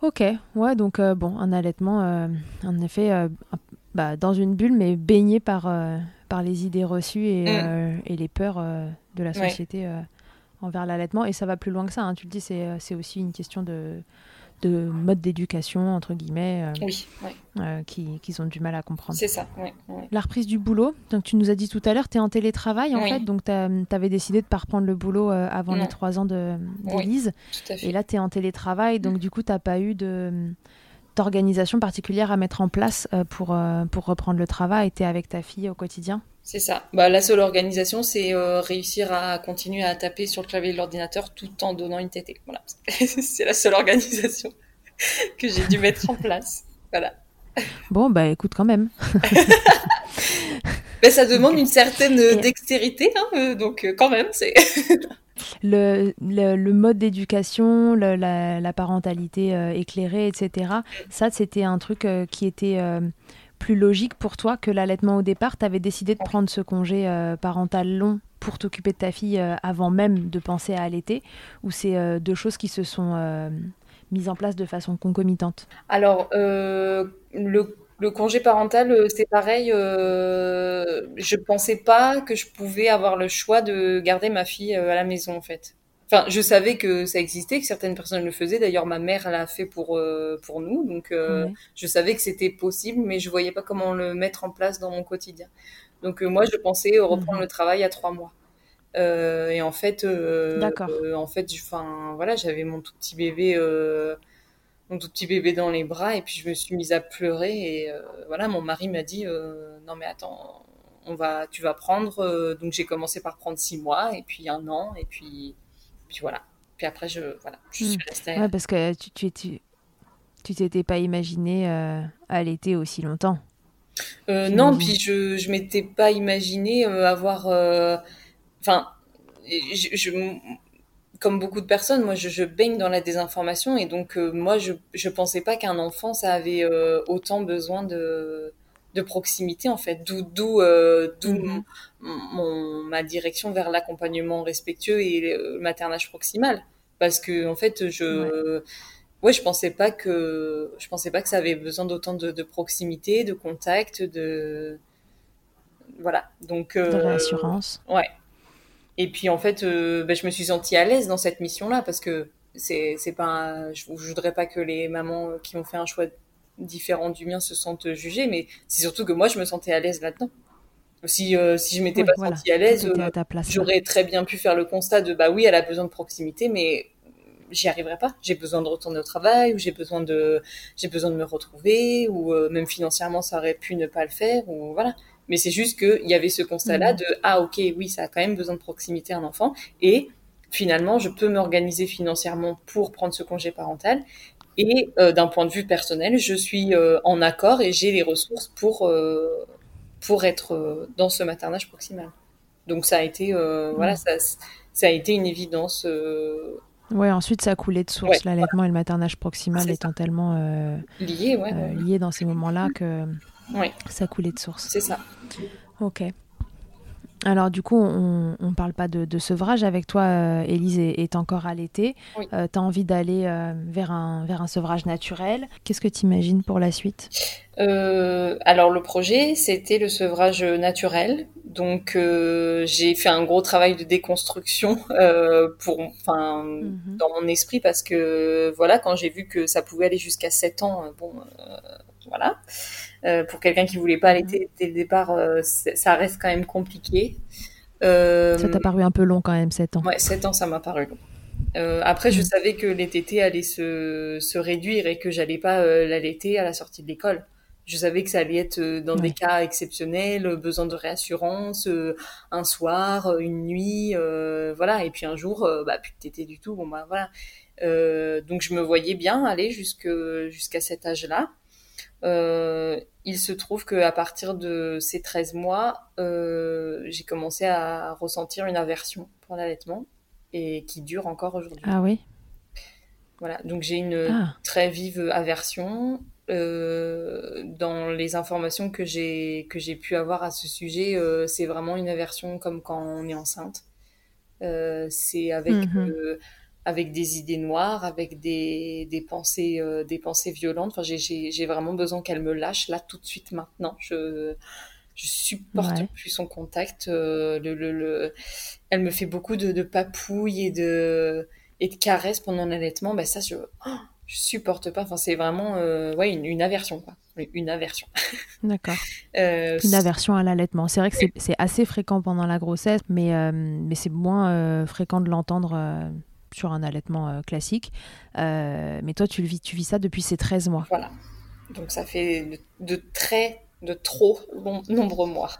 Ok, ouais, donc bon, un allaitement, en effet, un- bah, dans une bulle, mais baigné par, euh, par les idées reçues et, Mm. euh, et les peurs euh, de la société envers l'allaitement. Et ça va plus loin que ça, hein, tu le dis, c'est c'est aussi une question de, de mode d'éducation, entre guillemets, Oui, ouais, qui- qu'ils ont du mal à comprendre. c'est ça. Ouais. La reprise du boulot, donc tu nous as dit tout à l'heure, tu es en télétravail en Oui. fait, donc tu avais décidé de pas reprendre le boulot avant Non. les trois ans Oui. d'Élise. Tout à fait. Et là, tu es en télétravail, donc du coup, tu pas eu de d'organisation particulière à mettre en place euh, pour, euh, pour reprendre le travail. Tu es avec ta fille au quotidien? C'est ça. Bah, la seule organisation, c'est euh, réussir à continuer à taper sur le clavier de l'ordinateur tout en donnant une tétée. Voilà. c'est la seule organisation que j'ai dû mettre en place. Voilà. Bon, bah écoute quand même. Mais ça demande une certaine dextérité, hein, donc quand même, c'est. Le, le, mode d'éducation, la, parentalité euh, éclairée, etc. Ça, c'était un truc euh, qui était euh, plus logique pour toi que l'allaitement au départ. Tu avais décidé de prendre ce congé parental long pour t'occuper de ta fille avant même de penser à allaiter Ou c'est deux choses qui se sont mises en place de façon concomitante? Alors, le, le congé parental, euh, c'est pareil. Euh, je pensais pas que je pouvais avoir le choix de garder ma fille euh, à la maison, en fait. Enfin, je savais que ça existait, que certaines personnes le faisaient. D'ailleurs, ma mère l'a fait pour euh, pour nous, donc euh, je savais que c'était possible, mais je voyais pas comment le mettre en place dans mon quotidien. Donc moi, je pensais reprendre mhm. le travail à trois mois. et en fait, en fait, enfin voilà, j'avais mon tout petit bébé mon tout petit bébé dans les bras et puis je me suis mise à pleurer et voilà mon mari m'a dit non mais attends on va tu vas prendre donc j'ai commencé par prendre six mois et puis un an et puis puis voilà. Puis après, je, voilà, je suis hmm. restée. Ouais, parce que tu tu, tu, tu t'étais pas imaginé euh, allaiter aussi longtemps. Euh, non, puis je je m'étais pas imaginé euh, avoir. Euh, enfin, je, je, comme beaucoup de personnes, moi, je, je, baigne dans la désinformation et donc moi, je je pensais pas qu'un enfant ça avait autant besoin de de proximité en fait. D'où d'où euh, mhm. mon, ma direction vers l'accompagnement respectueux et le maternage proximal. Parce que en fait je ouais. je pensais pas que je pensais pas que ça avait besoin d'autant de, de, proximité de contact de voilà. Donc euh, de réassurance. ouais et puis en fait euh, ben, je me suis sentie à l'aise dans cette mission là parce que c'est c'est pas je, je voudrais pas que les mamans qui ont fait un choix différents du mien se sentent jugés, mais c'est surtout que moi, je me sentais à l'aise là-dedans. Si, euh, si je m'étais pas sentie à l'aise, euh, j'aurais très bien pu faire le constat de bah oui, elle a besoin de proximité, mais j'y arriverai pas. J'ai besoin de retourner au travail, ou j'ai besoin de, j'ai besoin de me retrouver, ou euh, même financièrement, ça aurait pu ne pas le faire, ou voilà. Mais c'est juste qu'il y avait ce constat-là mmh. de ah ok, oui, ça a quand même besoin de proximité un enfant, et finalement, je peux m'organiser financièrement pour prendre ce congé parental, et euh, d'un point de vue personnel, je suis euh, en accord et j'ai les ressources pour, euh, pour être dans ce maternage proximal. Donc ça a été, voilà, ça, ça, a été une évidence. Ouais, ensuite ça a coulé de source, l'allaitement et le maternage proximal étant tellement liés, ouais, liés dans ces moments-là que ça coulait de source. C'est ça. Ok. Alors du coup, on ne parle pas de, sevrage avec toi. Euh, Élise est, encore allaitée. Euh, tu as envie d'aller euh, vers, un, vers un sevrage naturel. Qu'est-ce que tu imagines pour la suite? Alors le projet, c'était le sevrage naturel. Donc j'ai fait un gros travail de déconstruction pour, enfin, mhm. dans mon esprit parce que voilà, quand j'ai vu que ça pouvait aller jusqu'à 7 ans, bon, voilà. Euh, pour quelqu'un qui voulait pas allaiter dès le départ, euh, ça reste quand même compliqué. Euh, ça t'a paru un peu long quand même, 7 ans. Ouais, 7 ans, ça m'a paru long. après, je mm. savais que les tétés allaient se, se réduire et que j'allais pas l'allaiter à la sortie de l'école. Je savais que ça allait être dans des cas exceptionnels, besoin de réassurance, un soir, une nuit, voilà. Et puis un jour, bah plus de tétés du tout. Bon bah voilà. donc je me voyais bien aller jusqu'à cet âge-là. Euh, il se trouve qu'à partir de ces 13 mois, euh, j'ai commencé à ressentir une aversion pour l'allaitement et qui dure encore aujourd'hui. Ah oui Voilà, donc j'ai une ah. très vive aversion. Euh, dans les informations que j'ai que j'ai pu avoir à ce sujet, c'est vraiment une aversion comme quand on est enceinte. c'est avec mhm avec des idées noires, avec des, des pensées, euh, des pensées violentes. Enfin, j'ai vraiment besoin qu'elle me lâche là tout de suite maintenant. Je je supporte plus son contact. Euh, le, le, le, elle me fait beaucoup de, de papouilles et de et de caresses pendant l'allaitement. Ben ça, je oh, je supporte pas. Enfin, c'est vraiment euh, ouais une, une, aversion quoi. Une aversion. D'accord. Euh, une aversion à l'allaitement. C'est vrai que c'est assez fréquent pendant la grossesse, mais mais c'est moins fréquent de l'entendre sur un allaitement euh, classique. Euh, mais toi, tu, le vis, tu vis ça depuis ces 13 mois. Voilà. Donc ça fait de, très, de trop nombreux mois.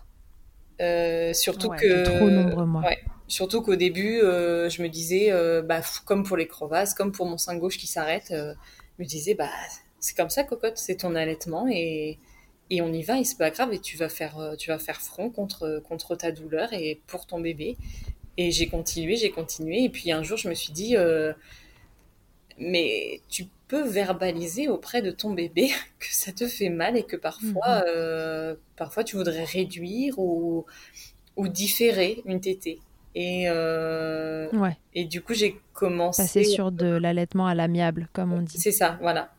Euh, surtout que trop nombreux mois. surtout qu'au début, je me disais, bah, comme pour les crevasses, comme pour mon sein gauche qui s'arrête, je me disais, bah, c'est comme ça, cocotte, c'est ton allaitement et, et on y va et c'est pas grave et tu vas faire, tu vas faire front contre, contre ta douleur et pour ton bébé. Et j'ai continué, j'ai continué. Et puis un jour, je me suis dit, euh, mais tu peux verbaliser auprès de ton bébé que ça te fait mal et que parfois, mhm. euh, parfois tu voudrais réduire ou, ou différer une tétée. Et, euh, ouais. et du coup, j'ai commencé. Passer sur de l'allaitement à l'amiable, comme on dit. C'est ça, voilà.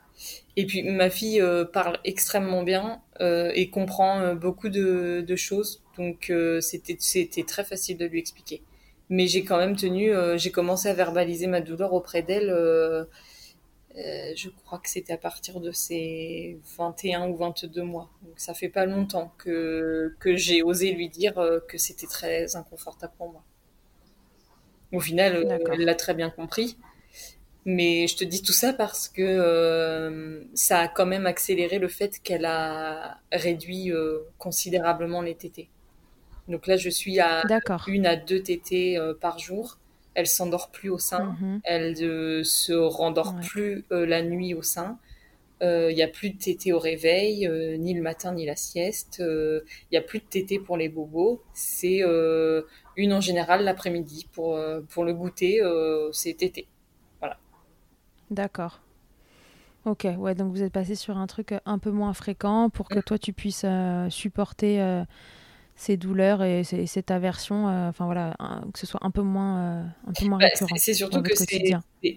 Et puis ma fille euh, parle extrêmement bien euh, et comprend beaucoup de, de, choses, donc c'était c'était très facile de lui expliquer. Mais j'ai quand même tenu, j'ai commencé à verbaliser ma douleur auprès d'elle. je crois que c'était à partir de ses 21 ou 22 mois. Donc ça fait pas longtemps que, que j'ai osé lui dire que c'était très inconfortable pour moi. Au final, elle l'a très bien compris. Mais je te dis tout ça parce que euh, ça a quand même accéléré le fait qu'elle a réduit euh, considérablement les tétés. Donc là, je suis à une à deux tétés euh, par jour. Elle s'endort plus au sein. Mhm. Elle ne se rendort plus la nuit au sein. Il n'y a plus de tétés au réveil, ni le matin ni la sieste. Il n'y a plus de tétés pour les bobos. C'est une en général l'après-midi. Pour, pour le goûter, c'est tété. D'accord. Ok, ouais, donc vous êtes passé sur un truc euh, un peu moins fréquent pour que mm. toi tu puisses euh, supporter euh, ces douleurs et cette aversion, enfin voilà, que ce soit un peu moins, un peu moins bah, récurrent. C'est surtout que c'est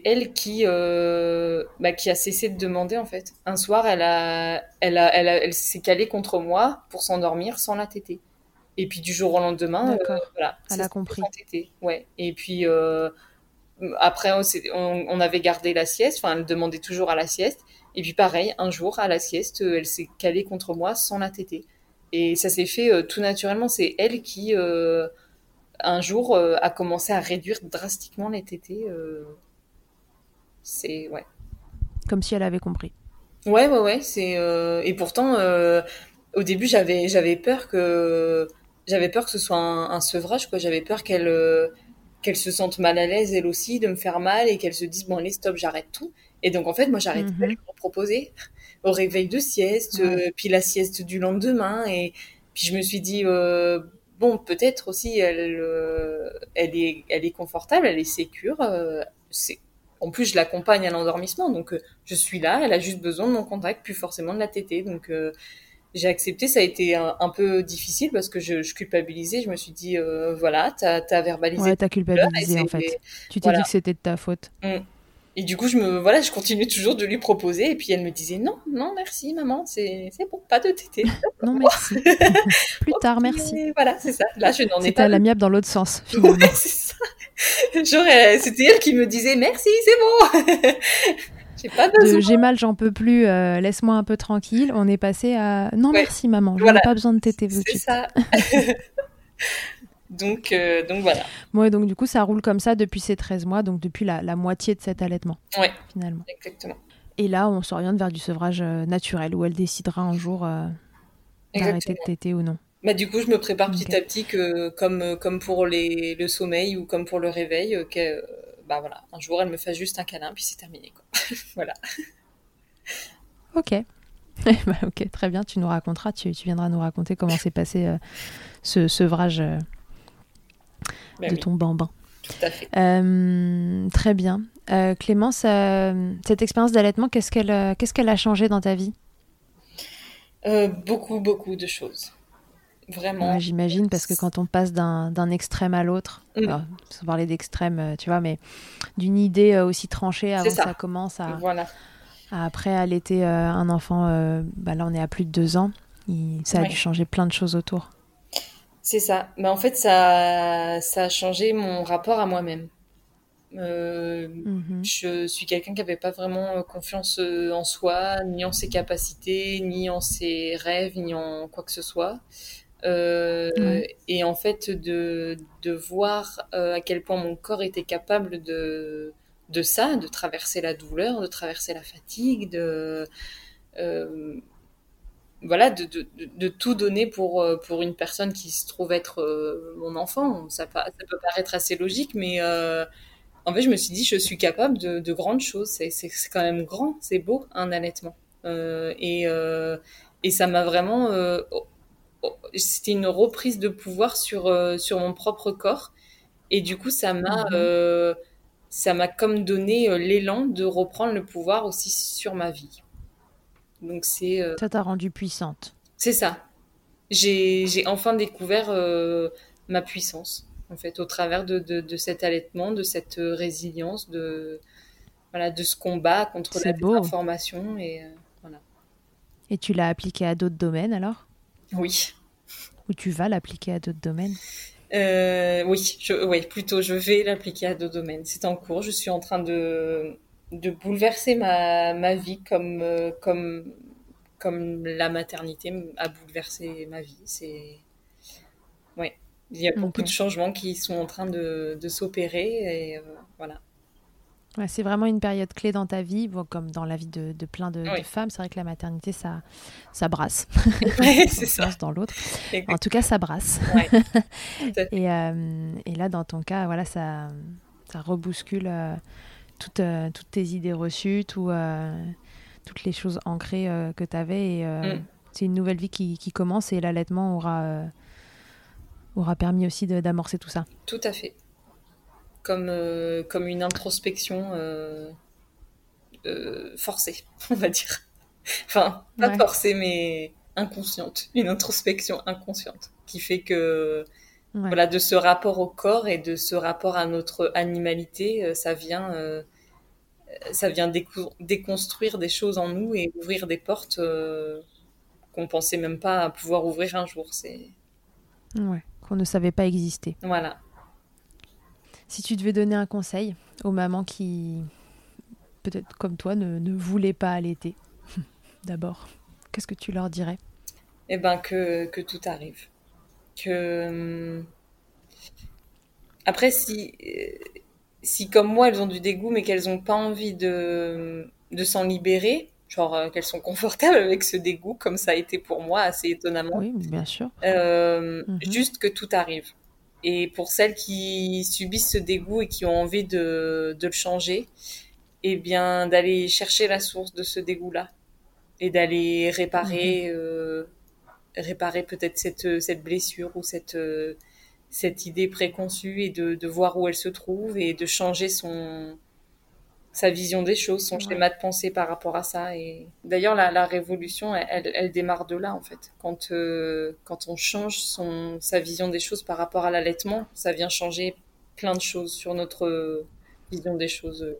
elle qui, bah, qui a cessé de demander en fait. Un soir, elle a, elle a, elle, elle s'est calée contre moi pour s'endormir sans la téter. Et puis du jour au lendemain, voilà, elle a compris. Ouais. Et puis après, on, avait gardé la sieste, enfin, elle demandait toujours à la sieste. Et puis pareil, un jour, à la sieste, euh, elle s'est calée contre moi sans la téter. Et ça s'est fait euh, tout naturellement. C'est elle qui, euh, un jour, a commencé à réduire drastiquement les tétés. c'est, ouais. Comme si elle avait compris. Ouais, ouais, ouais. C'est, et pourtant, au début, j'avais, j'avais peur que, j'avais peur que ce soit un, un sevrage, quoi. J'avais peur qu'elle qu'elle se sente mal à l'aise elle aussi de me faire mal et qu'elle se dise bon allez stop j'arrête tout et donc en fait moi j'arrête pas de proposer au réveil de sieste euh, puis la sieste du lendemain et puis je me suis dit euh, bon peut-être aussi elle euh, elle est elle est confortable elle est sécure c'est en plus je l'accompagne à l'endormissement donc je suis là elle a juste besoin de mon contact plus forcément de la tétée donc j'ai accepté. Ça a été un, peu difficile parce que je, culpabilisais. Je me suis dit, euh, voilà, t'as as verbalisé. Ouais, t'as culpabilisé en fait. Tu t'es dit que c'était de ta faute. Mm. Et du coup, je me, voilà, je continuais toujours de lui proposer. Et puis elle me disait, non, non, merci, maman, c'est bon, pas de tété. non, merci. Plus tard, merci. voilà, c'est ça. Là, je n'en ai pas. C'était l'amiable dans l'autre sens, finalement. c'est ça. C'était elle qui me disait, merci, c'est bon. J'ai mal, j'en peux plus, euh, laisse-moi un peu tranquille. On est passé à non merci maman, je n'ai pas besoin de téter C'est ça. Donc, euh, donc voilà. Donc du coup, ça roule comme ça depuis ces 13 mois, donc depuis la, la moitié de cet allaitement. Ouais. Finalement. Exactement. Et là, on s'oriente vers du sevrage euh, naturel où elle décidera un jour d'arrêter de téter ou non. Bah, du coup, je me prépare petit à petit que, comme, comme pour les, le sommeil ou comme pour le réveil, que, bah voilà, un jour elle me fait juste un câlin, puis c'est terminé. Quoi. voilà. Ok. Bah, ok, très bien, tu nous raconteras, tu, tu viendras nous raconter comment s'est passé euh, ce sevrage euh, bah de ton bambin. Tout à fait. Euh, très bien. Clémence, cette expérience d'allaitement, qu'est-ce qu'elle qu'est-ce qu'elle a changé dans ta vie? Beaucoup, beaucoup de choses. Vraiment. J'imagine, parce que quand on passe d'un extrême à l'autre, mm. sans parler d'extrême, euh, tu vois, mais d'une idée euh, aussi tranchée avant que ça commence à, voilà. à après allaiter euh, un enfant, bah là on est à plus de deux ans, ça a dû changer plein de choses autour. C'est ça. Mais en fait, ça, ça a changé mon rapport à moi-même. Mhm. Je suis quelqu'un qui n'avait pas vraiment confiance en soi, ni en ses capacités, ni en ses rêves, ni en quoi que ce soit. Euh, et en fait, de, de voir euh, à quel point mon corps était capable de, de ça, de traverser la douleur, de traverser la fatigue, de, euh, voilà, de, de, de, tout donner pour, pour une personne qui se trouve être mon enfant. Ça, ça, peut paraître assez logique, mais en fait, je me suis dit, je suis capable de, de grandes choses. C'est quand même grand, c'est beau, un allaitement. et, et ça m'a vraiment c'était une reprise de pouvoir sur, euh, sur mon propre corps. Et du coup, ça m'a mhm. euh, ça m'a comme donné euh, l'élan de reprendre le pouvoir aussi sur ma vie. Donc c'est ça t'a rendu puissante. C'est ça. J'ai enfin découvert ma puissance en fait au travers de, de, de, cet allaitement, de cette résilience, de voilà, de ce combat contre la désinformation et voilà. Et tu l'as appliqué à d'autres domaines alors? Oui ou tu vas l'appliquer à d'autres domaines? Euh, oui, je, oui, plutôt, je vais l'appliquer à deux domaines. C'est en cours. Je suis en train de, de bouleverser ma, ma vie comme, euh, comme, comme la maternité a bouleversé ma vie. C'est, ouais, il y a beaucoup de changements qui sont en train de, de s'opérer et euh, voilà. Ouais, c'est vraiment une période clé dans ta vie, bon, comme dans la vie de, de plein de, de femmes. C'est vrai que la maternité, ça, ça brasse. Ouais, c'est ça. dans l'autre. En tout cas, ça brasse. Ouais. et, euh, et, là, dans ton cas, voilà, ça, ça rebouscule euh, toutes, euh, toutes tes idées reçues, tout, euh, toutes les choses ancrées euh, que tu avais. Et mm. c'est une nouvelle vie qui, qui commence et l'allaitement aura, aura permis aussi d'amorcer tout ça. Tout à fait comme, comme une introspection forcée, on va dire. Enfin, pas ouais. forcée, mais inconsciente. Une introspection inconsciente qui fait que ouais. voilà, de ce rapport au corps et de ce rapport à notre animalité, ça vient, euh, ça vient déconstruire des choses en nous et ouvrir des portes euh, qu'on pensait même pas pouvoir ouvrir un jour. C'est ouais, qu'on ne savait pas exister. Voilà. Si tu devais donner un conseil aux mamans qui, peut-être comme toi, ne, ne voulaient pas allaiter, d'abord, qu'est-ce que tu leur dirais? Eh ben que, que tout arrive. Que après, si si comme moi elles ont du dégoût mais qu'elles n'ont pas envie de de s'en libérer, genre euh, qu'elles sont confortables avec ce dégoût comme ça a été pour moi assez étonnamment. Oui, bien sûr. Euh, -hmm. Juste que tout arrive. Et pour celles qui subissent ce dégoût et qui ont envie de, de le changer, eh bien, d'aller chercher la source de ce dégoût-là et d'aller réparer, mmh. euh, réparer peut-être cette, cette blessure ou cette, euh, cette idée préconçue et de, de voir où elle se trouve et de changer son, sa vision des choses, son ouais. schéma de pensée par rapport à ça. Et d'ailleurs, la, la révolution, elle, elle, démarre de là en fait. Quand euh, quand on change son sa vision des choses par rapport à l'allaitement, ça vient changer plein de choses sur notre vision des choses,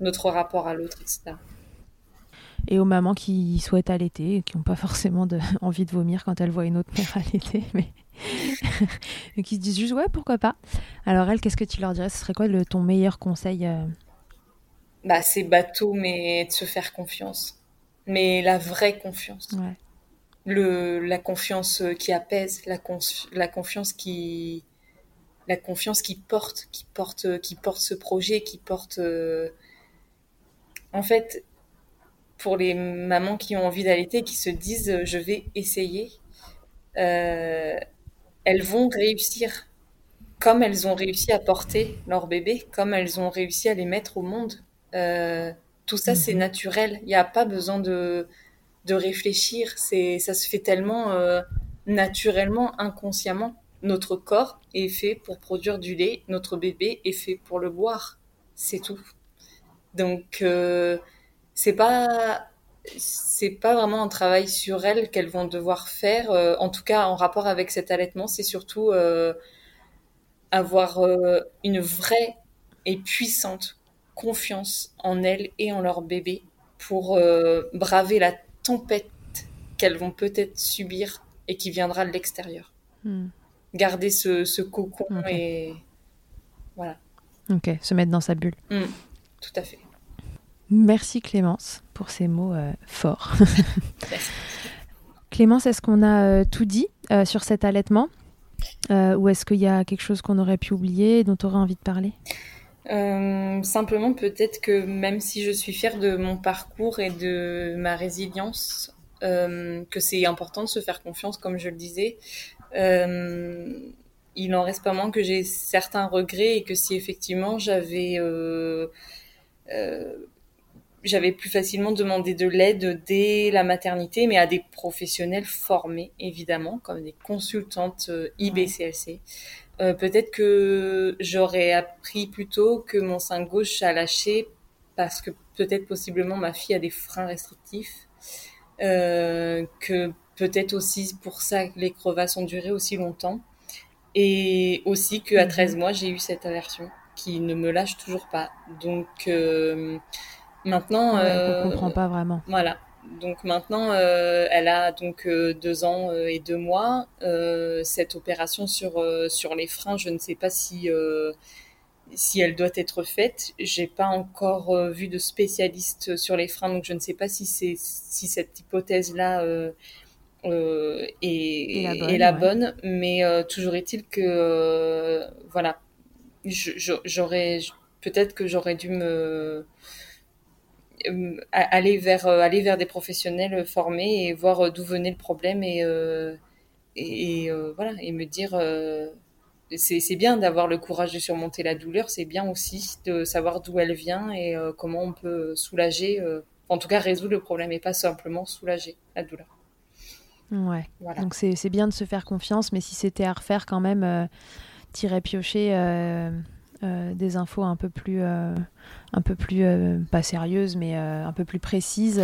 notre rapport à l'autre, etc. Et aux mamans qui souhaitent allaiter, qui n'ont pas forcément de, envie de vomir quand elles voient une autre mère allaiter, mais qui se disent juste ouais pourquoi pas. Alors elles, qu'est-ce que tu leur dirais? Ce serait quoi le, ton meilleur conseil euh? Bah, c'est bateau, mais de se faire confiance. Mais la vraie confiance. Ouais. Le, la confiance qui apaise, la, conf, la confiance qui, la confiance qui porte, qui porte, qui porte ce projet, qui porte. Euh... En fait, pour les mamans qui ont envie d'allaiter, qui se disent je vais essayer, euh, elles vont réussir comme elles ont réussi à porter leur bébé, comme elles ont réussi à les mettre au monde. Euh, tout ça, c'est naturel. Il n'y a pas besoin de, de réfléchir. C'est, ça se fait tellement euh, naturellement, inconsciemment. Notre corps est fait pour produire du lait. Notre bébé est fait pour le boire. C'est tout. Donc, euh, c'est pas, c'est pas vraiment un travail sur elles qu'elles vont devoir faire. Euh, en tout cas, en rapport avec cet allaitement, c'est surtout euh, avoir une vraie et puissante confiance en elles et en leur bébé pour euh, braver la tempête qu'elles vont peut-être subir et qui viendra de l'extérieur. Hmm. Garder ce, ce cocon okay. et voilà. Ok, se mettre dans sa bulle. Mm, tout à fait. Merci Clémence pour ces mots euh, forts. Clémence, est-ce qu'on a euh, tout dit euh, sur cet allaitement? Ou est-ce qu'il y a quelque chose qu'on aurait pu oublier dont tu aurais envie de parler? Simplement, peut-être que même si je suis fière de mon parcours et de ma résilience, que c'est important de se faire confiance, comme je le disais, il en reste pas moins que j'ai certains regrets et que si effectivement j'avais j'avais plus facilement demandé de l'aide dès la maternité, mais à des professionnels formés, évidemment, comme des consultantes IBCLC. Euh, peut-être que j'aurais appris plus tôt que mon sein gauche a lâché parce que peut-être possiblement ma fille a des freins restrictifs, euh, que peut-être aussi pour ça que les crevasses ont duré aussi longtemps, et aussi qu'à 13 mois j'ai eu cette aversion qui ne me lâche toujours pas. Donc euh, maintenant, ouais, on comprend pas vraiment. Voilà. donc maintenant, elle a donc deux ans et deux mois. cette opération sur sur les freins, je ne sais pas si si elle doit être faite. J'ai pas encore euh, vu de spécialiste sur les freins, donc je ne sais pas si c'est si cette hypothèse là euh, euh, est, la bonne, mais toujours est-il que voilà, j'aurais peut-être que j'aurais dû me aller vers aller vers des professionnels formés et voir d'où venait le problème et et, voilà et me dire c'est bien d'avoir le courage de surmonter la douleur, c'est bien aussi de savoir d'où elle vient et euh, comment on peut soulager, euh, en tout cas résoudre le problème et pas simplement soulager la douleur. Ouais. Donc c'est bien de se faire confiance, mais si c'était à refaire quand même, euh, tirer piocher euh, des infos un peu plus, euh, un peu plus euh, pas sérieuses, mais un peu plus précises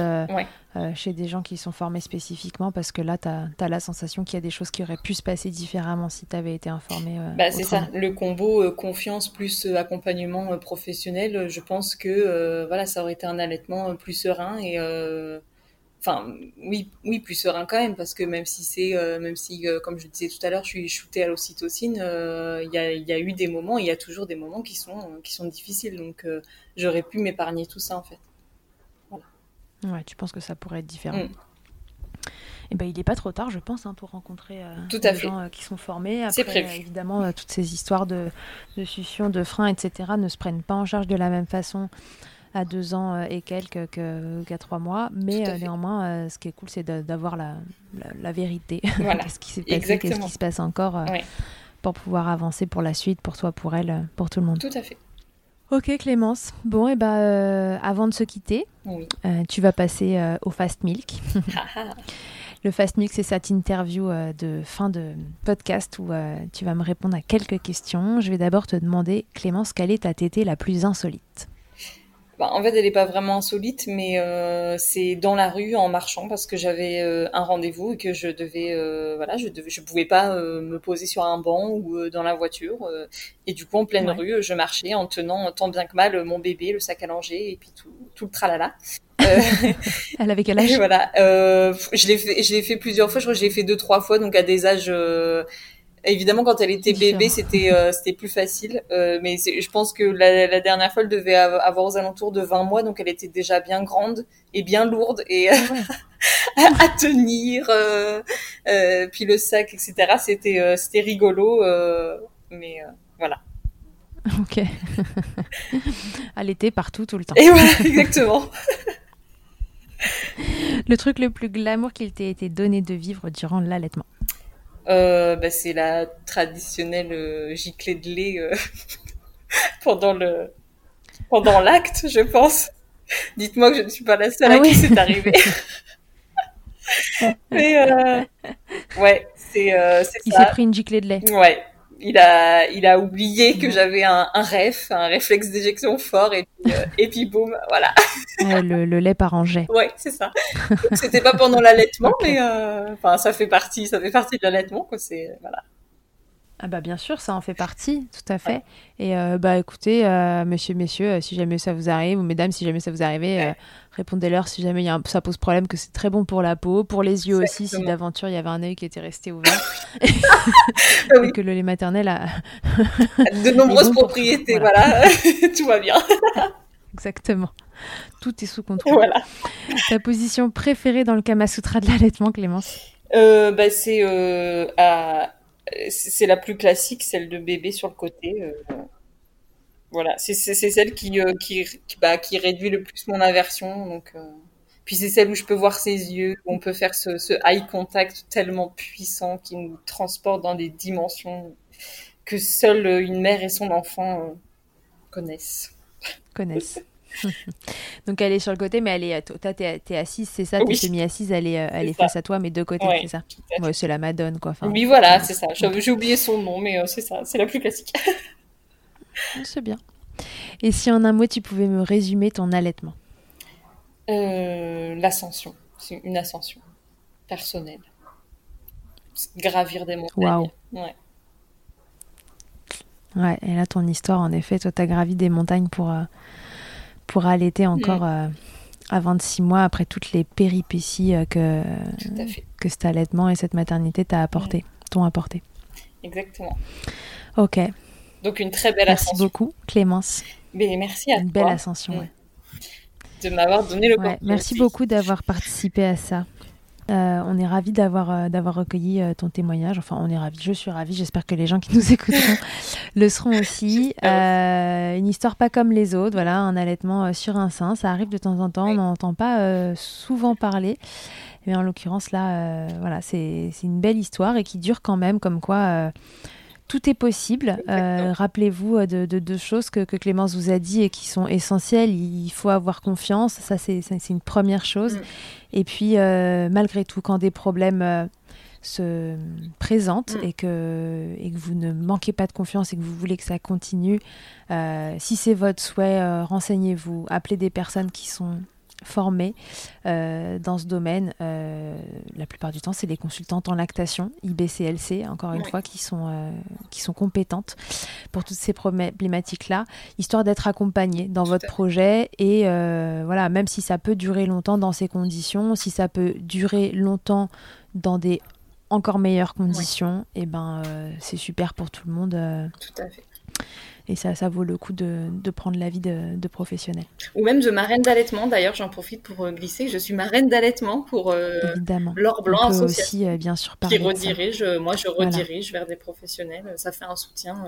chez des gens qui sont formés spécifiquement, parce que là, tu as, la sensation qu'il y a des choses qui auraient pu se passer différemment si tu avais été informé. Bah, c'est ça, le combo confiance plus accompagnement professionnel, je pense que voilà, ça aurait été un allaitement plus serein et enfin oui oui plus serein quand même parce que même si c'est euh, même si euh, comme je disais tout à l'heure je suis shootée à l'ocytocine euh, il y, a, y, a, eu des moments il y a toujours des moments qui sont qui sont difficiles donc j'aurais pu m'épargner tout ça en fait voilà. ouais tu penses que ça pourrait être différent mm. Eh ben, il n'est pas trop tard, je pense, hein, pour rencontrer des gens qui sont formés. Après, prévu. évidemment, toutes ces histoires de, de succion, de frein, etc., ne se prennent pas en charge de la même façon à deux ans euh, et quelques qu'à trois mois. Mais euh, néanmoins, euh, ce qui est cool, c'est d'avoir la, la, vérité. qu'est-ce qui s'est passé, qu'est-ce qui se passe encore pour pouvoir avancer pour la suite, pour toi, pour elle, pour tout le monde. Tout à fait. Ok Clémence. Bon, et eh ben, avant de se quitter, tu vas passer au Fast Milk. Le Fast Milk, c'est cette interview de fin de podcast où tu vas me répondre à quelques questions. Je vais d'abord te demander, Clémence, quelle est ta tétée la plus insolite? Bah, en fait, elle n'est pas vraiment insolite, mais euh, c'est dans la rue en marchant parce que j'avais euh, un rendez-vous et que je devais, euh, voilà, je devais, je pouvais pas me poser sur un banc ou dans la voiture. et du coup, en pleine rue, je marchais en tenant tant bien que mal mon bébé, le sac à langer et puis tout, tout le tralala. elle avait quel âge? Voilà, je l'ai fait, je l'ai fait plusieurs fois. Je crois que je l'ai fait deux, trois fois, donc à des âges Évidemment, quand elle était bébé, c'était euh, c'était plus facile. Euh, mais je pense que la, la, dernière fois, elle devait avoir aux alentours de 20 mois, donc elle était déjà bien grande et bien lourde et à, à, tenir. Euh, puis le sac, etc. C'était c'était rigolo, mais voilà. Ok. elle était partout tout le temps. Et voilà, exactement. le truc le plus glamour qu'il t'ait été donné de vivre durant l'allaitement euh, bah, c'est la traditionnelle euh, giclée de lait euh, pendant le pendant l'acte, je pense. Dites-moi que je ne suis pas la seule ah à qui c'est arrivé. Mais euh, ouais, c'est euh, Il s'est pris une giclée de lait. Ouais, il a, il a oublié que j'avais un, un ref, un réflexe d'éjection fort, et puis, euh, et puis boum, voilà. le, le, lait par jet. Ouais, c'est ça. C'était pas pendant l'allaitement, mais euh, enfin, ça fait partie, ça fait partie de l'allaitement, quoi. C'est voilà. Ah bah bien sûr, ça en fait partie, tout à fait. Et euh, bah écoutez, euh, monsieur, messieurs, euh, si jamais ça vous arrive, ou mesdames, si jamais ça vous arrive, répondez-leur si jamais y a ça pose problème, que c'est très bon pour la peau, pour les yeux aussi, si d'aventure il y avait un œil qui était resté ouvert. Ah et que le lait maternel a... de nombreuses propriétés, voilà, tout va bien. Exactement. Tout est sous contrôle. Voilà. Ta position préférée dans le Kama Sutra de l'allaitement, Clémence? Bah, C'est à c'est la plus classique, celle de bébé sur le côté. Euh, voilà, c'est celle qui, euh, qui, bah, qui réduit le plus mon aversion. Donc, euh, Puis c'est celle où je peux voir ses yeux, où on peut faire ce, ce eye contact tellement puissant qui nous transporte dans des dimensions que seule une mère et son enfant connaissent. Connaissent. Donc elle est sur le côté, mais elle est, toi t'es, es assise, c'est ça, t'es semi-assise, elle est, elle est, face à toi, mais de côté, c'est ça. Ouais, c'est la Madone, quoi. Enfin, oui, voilà, c'est ça. J'ai oublié son nom, mais euh, c'est ça, c'est la plus classique. c'est bien. Et si en un mot, tu pouvais me résumer ton allaitement? Euh, L'ascension. C'est une ascension personnelle. Gravir des montagnes. Waouh. Ouais. Ouais, et là, ton histoire, en effet, toi, t'as gravi des montagnes pour, euh, pour allaiter encore mm. euh, à 26 mois après toutes les péripéties que, que cet allaitement et cette maternité t'a apporté, t'ont apporté. Exactement. Ok. Donc une très belle merci ascension. Merci beaucoup, Clémence. Mais merci à une toi. belle ascension. Ouais. De m'avoir donné le ouais, Merci beaucoup d'avoir participé à ça. Euh, on est ravis d'avoir euh, d'avoir recueilli euh, ton témoignage. Enfin, on est ravis. Je suis ravie. J'espère que les gens qui nous écouteront le seront aussi. une histoire pas comme les autres. Voilà, un allaitement sur un sein. Ça arrive de temps en temps. On n'en entend pas souvent parler. Mais en l'occurrence, là, voilà, c'est une belle histoire et qui dure quand même. Comme quoi tout est possible. Euh, Rappelez-vous euh, de deux choses que, que, Clémence vous a dit et qui sont essentielles. Il faut avoir confiance, ça c'est une première chose. Mm. Et puis, euh, malgré tout, quand des problèmes euh, se présentent mm. et, que, et que vous ne manquez pas de confiance et que vous voulez que ça continue, si c'est votre souhait, renseignez-vous, appelez des personnes qui sont formés euh, dans ce domaine. Euh, la plupart du temps, c'est les consultantes en lactation, IBCLC, encore une fois, qui sont, euh, qui sont compétentes pour toutes ces problématiques-là, histoire d'être accompagnées dans votre projet. Et voilà, même si ça peut durer longtemps dans ces conditions, si ça peut durer longtemps dans des encore meilleures conditions, et eh ben c'est super pour tout le monde. Tout à fait et ça, ça vaut le coup de, de prendre l'avis de, de professionnels. Ou même de marraine d'allaitement. D'ailleurs, j'en profite pour euh, glisser. Je suis marraine d'allaitement pour euh. L'Or Blanc aussi, euh, bien sûr, Qui redirige, moi, je redirige vers des professionnels. Ça fait un soutien,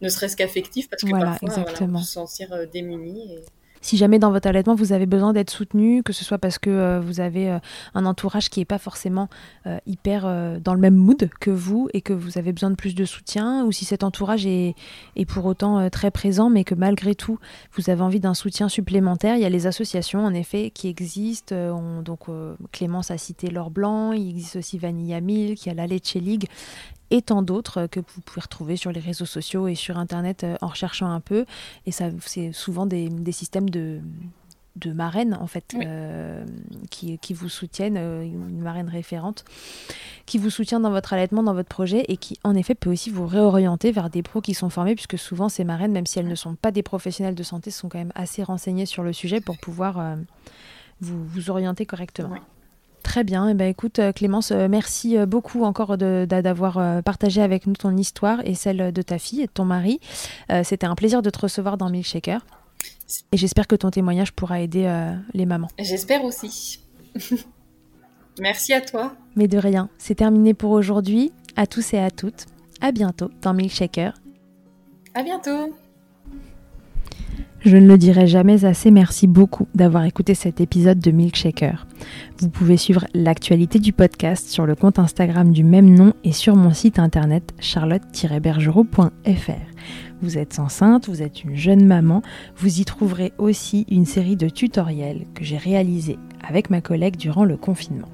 ne serait-ce qu'affectif, parce que voilà, parfois, exactement. on peut se sentir démuni. Et si jamais dans votre allaitement vous avez besoin d'être soutenu, que ce soit parce que euh, vous avez euh, un entourage qui n'est pas forcément euh, hyper dans le même mood que vous et que vous avez besoin de plus de soutien, ou si cet entourage est, pour autant très présent, mais que malgré tout vous avez envie d'un soutien supplémentaire, il y a les associations en effet qui existent. On, donc Clémence a cité l'or blanc, il existe aussi Vanilla Milk, il y a la Leche League et tant d'autres que vous pouvez retrouver sur les réseaux sociaux et sur Internet euh, en recherchant un peu. Et ça, c'est souvent des, des, systèmes de, de marraines, en fait, euh, qui, qui, vous soutiennent, euh, une marraine référente, qui vous soutient dans votre allaitement, dans votre projet, et qui, en effet, peut aussi vous réorienter vers des pros qui sont formés, puisque souvent, ces marraines, même si elles ne sont pas des professionnels de santé, sont quand même assez renseignées sur le sujet pour pouvoir vous, vous orienter correctement. Très bien. Eh ben, écoute, euh, Clémence, euh, merci euh, beaucoup encore d'avoir partagé avec nous ton histoire et celle de ta fille et de ton mari. C'était un plaisir de te recevoir dans Milkshaker. Et j'espère que ton témoignage pourra aider les mamans. J'espère aussi. merci à toi. Mais de rien. C'est terminé pour aujourd'hui. À tous et à toutes. À bientôt dans Milkshaker. À bientôt. Je ne le dirai jamais assez, merci beaucoup d'avoir écouté cet épisode de Milkshaker. Vous pouvez suivre l'actualité du podcast sur le compte Instagram du même nom et sur mon site internet charlotte-bergerot.fr. Vous êtes enceinte, vous êtes une jeune maman, vous y trouverez aussi une série de tutoriels que j'ai réalisés avec ma collègue durant le confinement.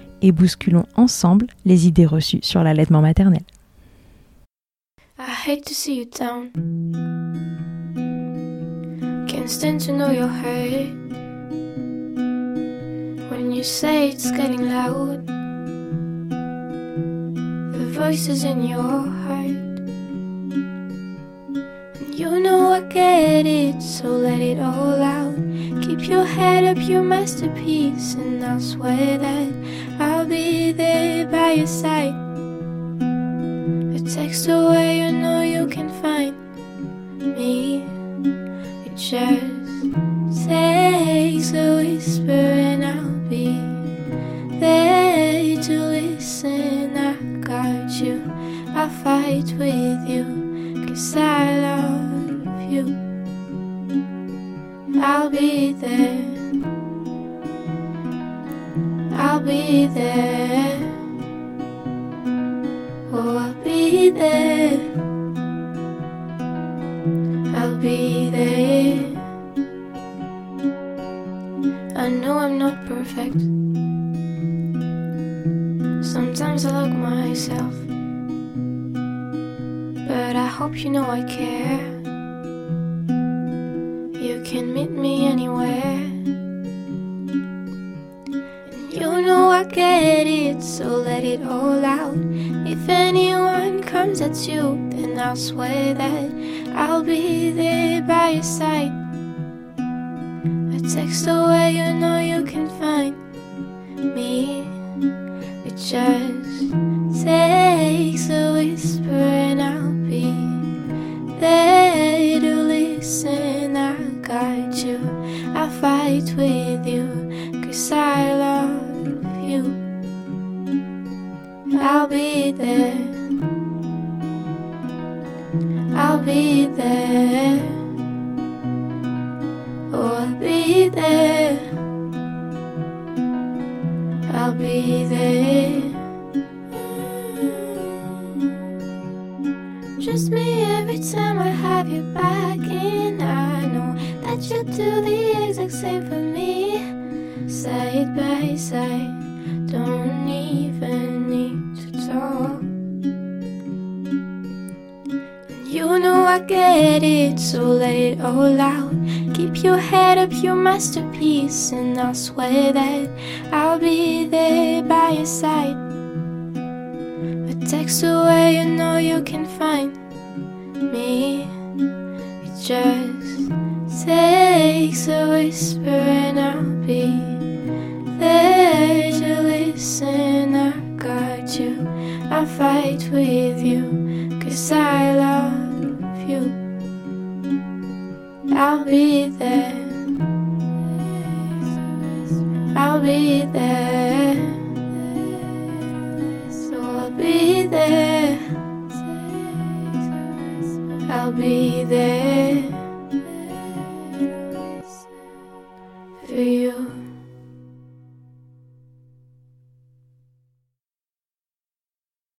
et bousculons ensemble les idées reçues sur l'allaitement maternel. I hate to see you down. Can't stand to know your hurt. When you say it's getting loud, the voices in your heart. You know I get it, so let it all out. Keep your head up, your masterpiece, and I'll swear that I'll be there by your side. A text away, you know you can find I fight with you, cause I love you. I'll be there. I'll be there. Oh, I'll be there. I'll be there. Just me every time I have you back, and I know that you'll do the same for me. Side by side, don't even need to talk. You know I get it, so let it all out. Keep your head up, your masterpiece, and I swear that I'll be there by your side. A text away, you know you can find me. It just takes a whisper, and I'll be there to listen. I got you, I fight with you, cause I love you. I'll be there. I'll be there. So I'll be there. I'll be there. you.